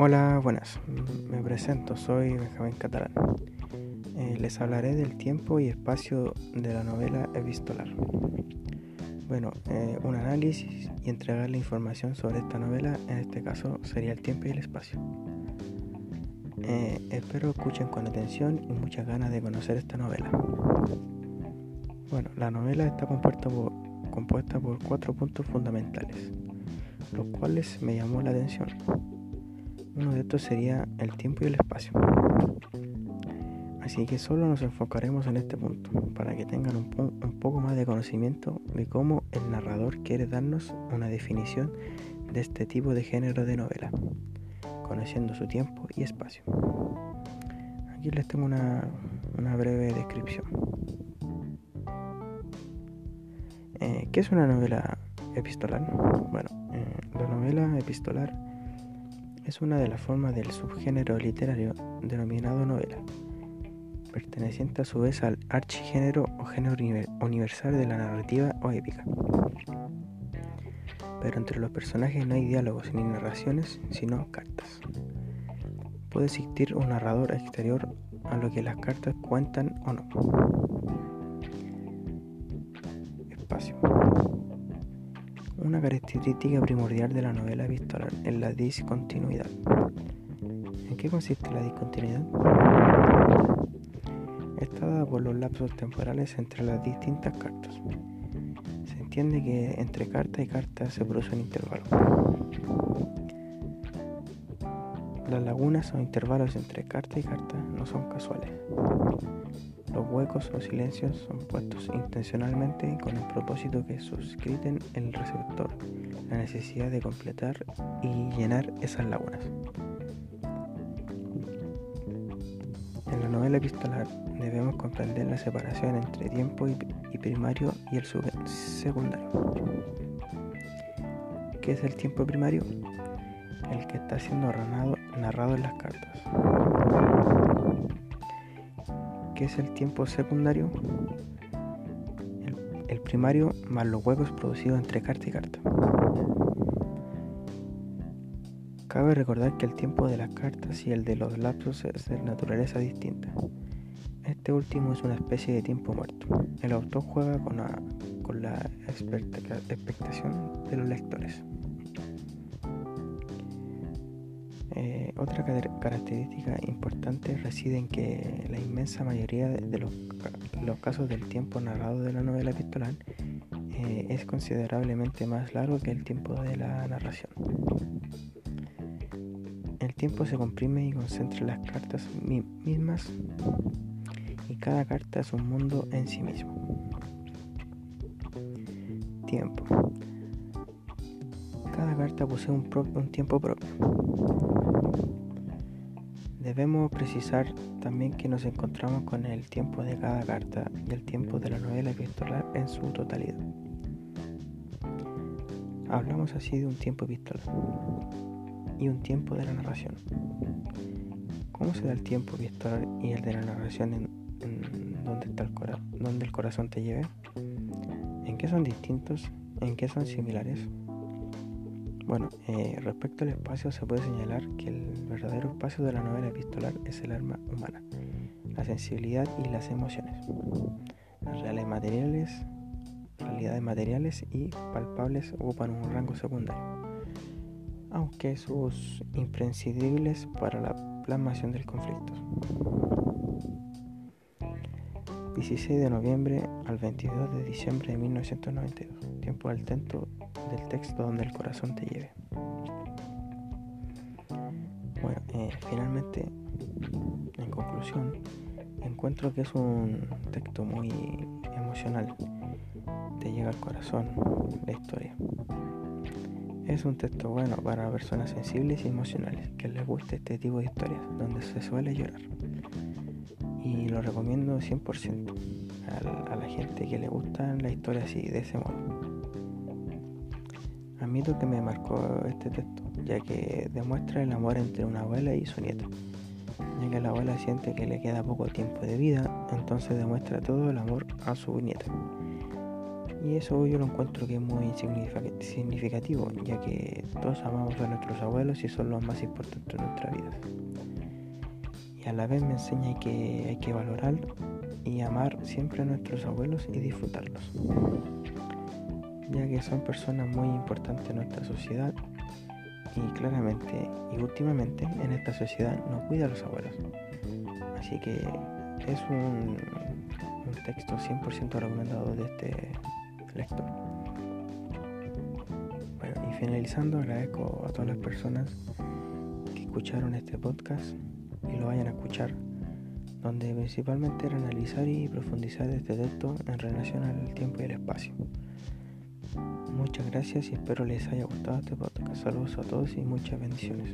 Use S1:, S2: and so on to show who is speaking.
S1: Hola, buenas. Me presento, soy Benjamín Catalán. Eh, les hablaré del tiempo y espacio de la novela epistolar. Bueno, eh, un análisis y entregar la información sobre esta novela, en este caso sería el tiempo y el espacio. Eh, espero escuchen con atención y muchas ganas de conocer esta novela. Bueno, la novela está compuesta por, compuesta por cuatro puntos fundamentales, los cuales me llamó la atención. Uno de estos sería el tiempo y el espacio. Así que solo nos enfocaremos en este punto, para que tengan un, poco más de conocimiento de cómo el narrador quiere darnos una definición de este tipo de género de novela, conociendo su tiempo y espacio. Aquí les tengo una, una breve descripción. Eh, ¿Qué es una novela epistolar? Bueno, eh, la novela epistolar es una de las formas del subgénero literario denominado novela, perteneciente a su vez al archigénero o género universal de la narrativa o épica. Pero entre los personajes no hay diálogos ni narraciones, sino cartas. Puede existir un narrador exterior a lo que las cartas cuentan o no. Espacio. Una característica primordial de la novela epistolar es la discontinuidad. ¿En qué consiste la discontinuidad? Está dada por los lapsos temporales entre las distintas cartas. Se entiende que entre carta y carta se produce un intervalo. Las lagunas o intervalos entre carta y carta no son casuales. Los huecos o silencios son puestos intencionalmente con el propósito que suscriten el receptor la necesidad de completar y llenar esas lagunas. En la novela epistolar debemos comprender la separación entre tiempo y, primario y el secundario. ¿Qué es el tiempo primario? El que está siendo narrado en las cartas. ¿Qué es el tiempo secundario? El, primario más los huecos producidos entre carta y carta. Cabe recordar que el tiempo de las cartas y el de los lapsos es de naturaleza distinta. Este último es una especie de tiempo muerto. El autor juega con la expectación de los lectores. Eh, otra característica importante reside en que la inmensa mayoría de los, casos del tiempo narrado de la novela epistolar eh, es considerablemente más largo que el tiempo de la narración. El tiempo se comprime y concentra en las cartas mismas y cada carta es un mundo en sí mismo. Tiempo. Cada carta posee un, tiempo propio. Debemos precisar también que nos encontramos con el tiempo de cada carta y el tiempo de la novela epistolar en su totalidad. Hablamos así de un tiempo epistolar y un tiempo de la narración. ¿Cómo se da el tiempo epistolar y el de la narración en, está el donde el corazón te lleve? ¿En qué son distintos? ¿En qué son similares? Bueno, eh, respecto al espacio se puede señalar que el verdadero espacio de la novela epistolar es el alma humana, la sensibilidad y las emociones, las reales materiales, realidades materiales y palpables ocupan un rango secundario, aunque sus imprescindibles para la plasmación del conflicto. 16 de noviembre al 22 de diciembre de 1992. Tiempo del, del texto donde el corazón te lleve. Bueno, eh, finalmente, en conclusión, encuentro que es un texto muy emocional. Te llega al corazón la historia. Es un texto bueno para personas sensibles y emocionales que les guste este tipo de historias, donde se suele llorar y lo recomiendo 100% a, la gente que le gustan las historias así, de ese modo. Que me marcó este texto, ya que demuestra el amor entre una abuela y su nieta, ya que la abuela siente que le queda poco tiempo de vida, entonces demuestra todo el amor a su nieta. Y eso yo lo encuentro que es muy significativo, ya que todos amamos a nuestros abuelos y son los más importantes de nuestra vida. Y a la vez me enseña que hay que valorar y amar siempre a nuestros abuelos y disfrutarlos, ya que son personas muy importantes en nuestra sociedad y claramente y últimamente en esta sociedad no cuida a los abuelos. Así que es un, un texto 100% recomendado de este lector. Bueno, y finalizando, agradezco a todas las personas que escucharon este podcast y lo vayan a escuchar, donde principalmente era analizar y profundizar este texto en relación al tiempo y el espacio. Muchas gracias y espero les haya gustado este podcast. Saludos a todos y muchas bendiciones.